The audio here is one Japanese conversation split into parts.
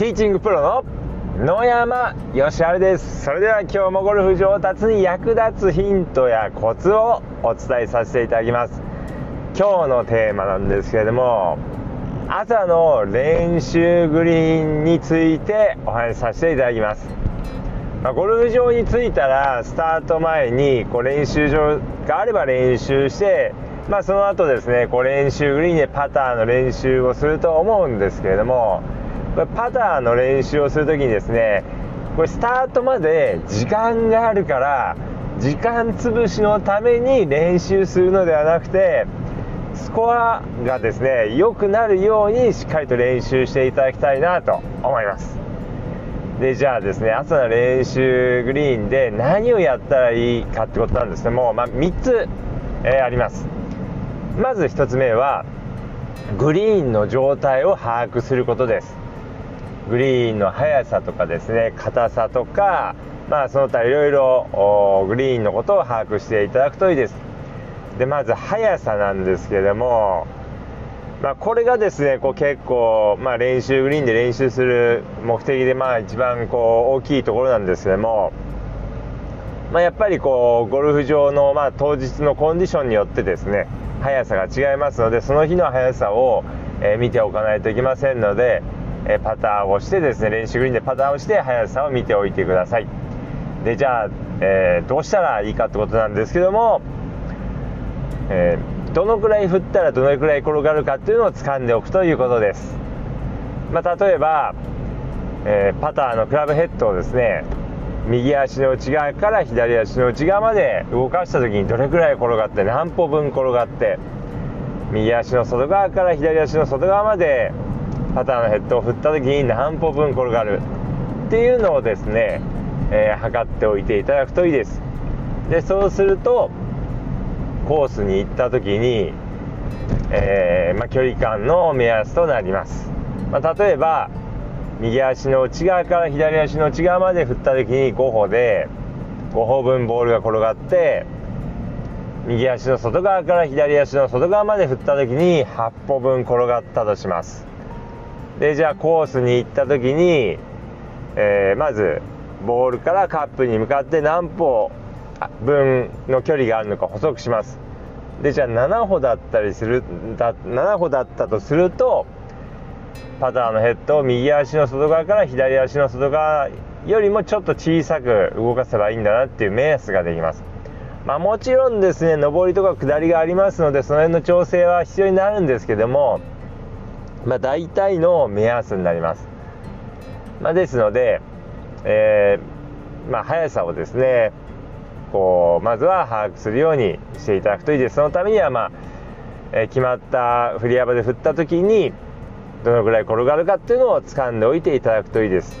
ティーチングプロの野山義晴です。それでは今日もゴルフ上達に役立つヒントやコツをお伝えさせていただきます。今日のテーマなんですけれども朝の練習グリーンについてお話しさせていただきます。まあ、ゴルフ場に着いたらスタート前にこう練習場があれば練習して、まあ、その後ですねこう練習グリーンでパターの練習をすると思うんですけれどもこれパターの練習をする時にですねこれスタートまで時間があるから時間潰しのために練習するのではなくてスコアがですね良くなるようにしっかりと練習していただきたいなと思います。でじゃあですね朝の練習グリーンで何をやったらいいかってことなんですけども、ま、3つ、えー、あります。まず1つ目はグリーンの状態を把握することです。グリーンの速さとかですね硬さとかまあその他いろいろグリーンのことを把握していただくといいです。でまず速さなんですけどもまあ、これがですねこう結構、まあ、練習グリーンで練習する目的で、まあ、一番こう大きいところなんですけども、まあ、やっぱりこうゴルフ場の、まあ、当日のコンディションによってですね速さが違いますのでその日の速さを、え、見ておかないといけませんので、えパターをしてですね練習グリーンでパターをして速さを見ておいてください。でじゃあ、えー、どうしたらいいかってことなんですけども、えー、どのくらい振ったらどのくらい転がるかっていうのを掴んでおくということです、まあ、例えば、えー、パターのクラブヘッドをですね右足の内側から左足の内側まで動かした時にどれくらい転がって何歩分転がって右足の外側から左足の外側までパターのヘッドを振った時に何歩分転がる。っていうのをですね、えー、測っておいていただくといいです。でそうするとコースに行った時に、えー、まあ、距離感の目安となります、まあ、例えば右足の内側から左足の内側まで振った時に5歩で5歩分ボールが転がって右足の外側から左足の外側まで振った時に8歩分転がったとします。でじゃあコースに行った時に、えー、まずボールからカップに向かって何歩分の距離があるのか補足します。でじゃあ7歩だったりするだ7歩だったとするとパターのヘッドを右足の外側から左足の外側よりもちょっと小さく動かせばいいんだなっていう目安ができます。まあ、もちろんですね上りとか下りがありますのでその辺の調整は必要になるんですけどもまあ、大体の目安になります。まあ、ですので、えー、まあ、速さをですねこうまずは把握するようにしていただくといいです。そのためには、まあえー、決まった振り幅で振った時にどのぐらい転がるかっていうのを掴んでおいていただくといいです。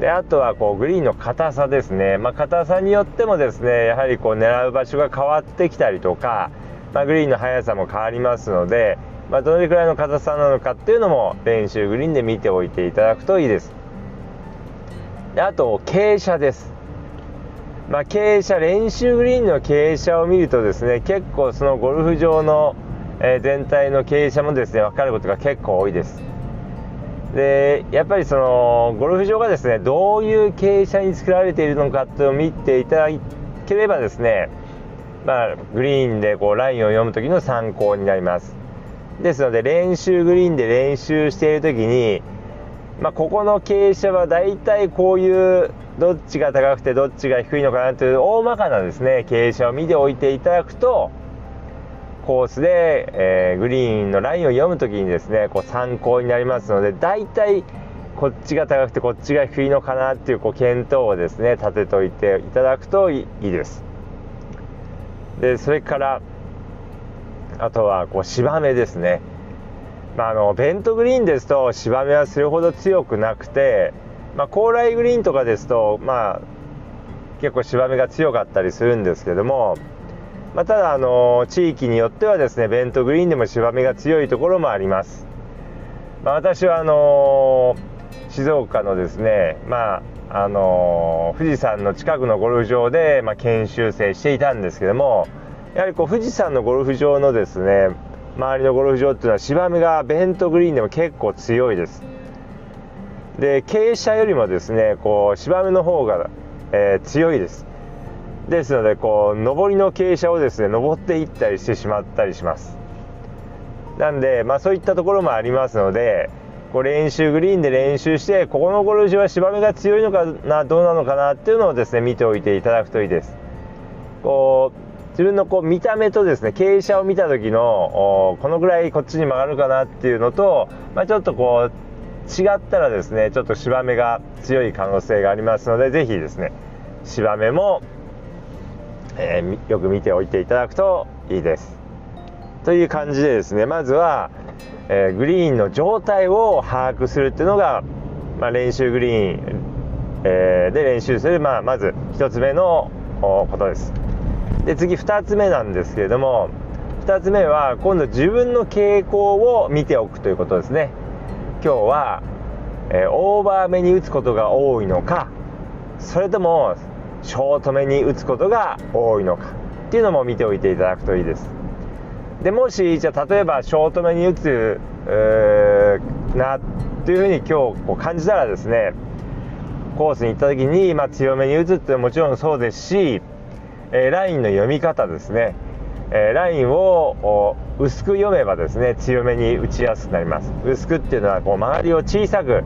であとはこうグリーンの硬さですね、まあ、硬さによってもですねやはりこう狙う場所が変わってきたりとか、まあ、グリーンの速さも変わりますので、まあ、どれくらいの硬さなのかっていうのも練習グリーンで見ておいていただくといいです。であと傾斜です、まあ、傾斜練習グリーンの傾斜を見るとですね結構そのゴルフ場の、え全体の傾斜もですね分かることが結構多いです。でやっぱりそのゴルフ場がですねどういう傾斜に作られているのかっていうのを見ていただければですねまあ、グリーンでこうラインを読む時の参考になります。ですので練習グリーンで練習している時に、まあ、ここの傾斜はだいたいこういうどっちが高くてどっちが低いのかなという大まかなですね傾斜を見ておいていただくとコースで、えー、グリーンのラインを読む時にですねこう参考になりますのでだいたいこっちが高くてこっちが低いのかなっていうこう検討をですね立てておいていただくといいです。でそれからあとはこう芝目ですね、まあ、あのベントグリーンですと芝目はそれほど強くなくて、まあ、高麗グリーンとかですと、まあ、結構芝目が強かったりするんですけども、まあ、ただあの地域によってはですねベントグリーンでも芝目が強いところもあります、まあ、私はあの静岡のですね、まああの富士山の近くのゴルフ場で、ま研修生していたんですけどもやはりこう富士山のゴルフ場のですね周りのゴルフ場っていうのは芝目がベントグリーンでも結構強いです。で傾斜よりもですねこう芝目の方が、えー、強いです。ですのでこう上りの傾斜をですね登っていったりしてしまったりします。なんで、まあ、そういったところもありますのでこう練習グリーンで練習してここのゴルフ場は芝目が強いのかなどうなのかなっていうのをですね見ておいていただくといいです。こう自分のこう見た目とですね傾斜を見た時のこのぐらいこっちに曲がるかなっていうのと、まあ、ちょっとこう違ったらですねちょっと芝目が強い可能性がありますので是非ですね芝目も、えー、よく見ておいていただくといいです。という感じでですねまずは、えー、グリーンの状態を把握するっていうのが、まあ、練習グリーン、えー、で練習する、まあ、まず1つ目のことです。で次2つ目なんですけれども2つ目は今度自分の傾向を見ておくということですね。今日は、えー、オーバー目に打つことが多いのかそれともショート目に打つことが多いのかっていうのも見ておいていただくといいです。でもしじゃあ例えばショート目に打つ、えー、なっていうふうに今日こう感じたらですねコースに行った時に、まあ、強めに打つってもちろんそうですし、えー、ラインの読み方ですね、えー、ラインを薄く読めばですね強めに打ちやすくなります。薄くっていうのはこう周りを小さく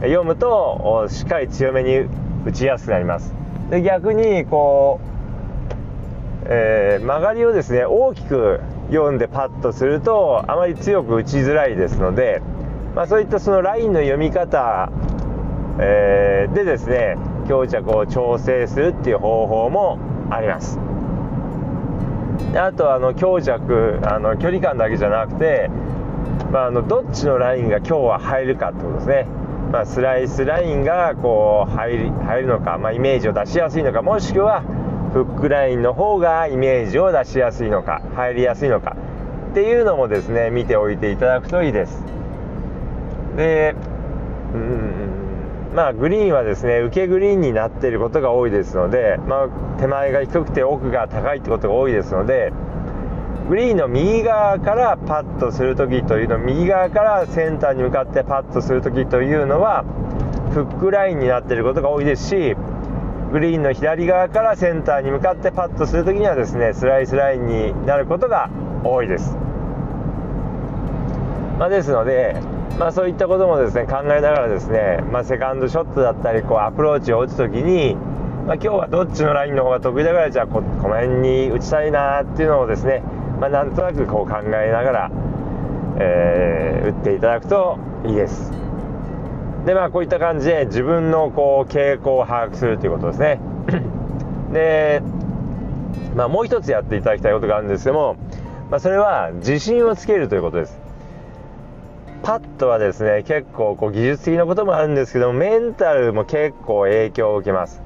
読むとしっかり強めに打ちやすくなります。で逆にこう、えー、曲がりをですね大きく読んでパッとするとあまり強く打ちづらいですので、まあ、そういったそのラインの読み方、えー、でですね強着を調整するっていう方法もあります。であとあの強弱あの距離感だけじゃなくて、まあ、あのどっちのラインが今日は入るかってことですね、まあ、スライスラインがこう入り入るのか、まあ、イメージを出しやすいのかもしくはフックラインの方がイメージを出しやすいのか入りやすいのかっていうのもですね見ておいていただくといいです。でうんまあグリーンはですね受けグリーンになっていることが多いですので、まあ、手前が低くて奥が高いってことが多いですのでグリーンの右側からパッとする時というの右側からセンターに向かってパッとする時というのはフックラインになっていることが多いですしグリーンの左側からセンターに向かってパッとするときにはですねスライスラインになることが多いです、まあ、ですので、まあ、そういったこともですね考えながらですね、まあ、セカンドショットだったりこうアプローチを打つときに、まあ、今日はどっちのラインの方が得意だからじゃあここの辺に打ちたいなっていうのをですね、まあ、なんとなくこう考えながら、えー、打っていただくといいです。でまあこういった感じで自分のこう傾向を把握するということですね。でまあもう一つやっていただきたいことがあるんですけども、まあ、それは自信をつけるということです。パットはですね結構こう技術的なこともあるんですけどもメンタルも結構影響を受けます。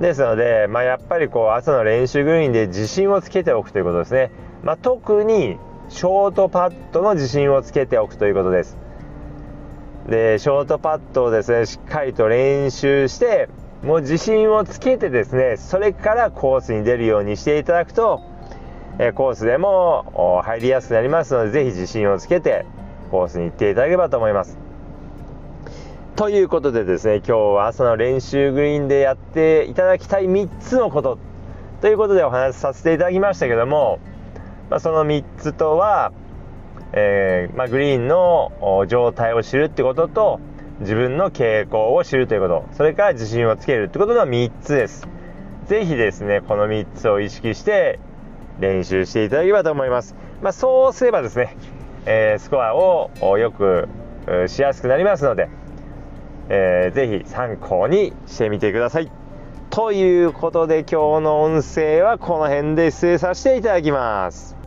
ですので、まあ、やっぱりこう朝の練習グリーンで自信をつけておくということですね、まあ、特にショートパットの自信をつけておくということです。でショートパットをですねしっかりと練習してもう自信をつけてですねそれからコースに出るようにしていただくと、えコースでも入りやすくなりますのでぜひ自信をつけてコースに行っていただければと思います。ということでですね今日は朝の練習グリーンでやっていただきたい3つのことということでお話しさせていただきましたけども、まあ、その3つとはえー、まあ、グリーンの状態を知るってことと自分の傾向を知るということそれから自信をつけるってことの3つです。是非ですねこの3つを意識して練習していただければと思います、まあ、そうすればですね、え、スコアをよくしやすくなりますので、えー、ぜひ参考にしてみてください。ということで今日の音声はこの辺で失礼させていただきます。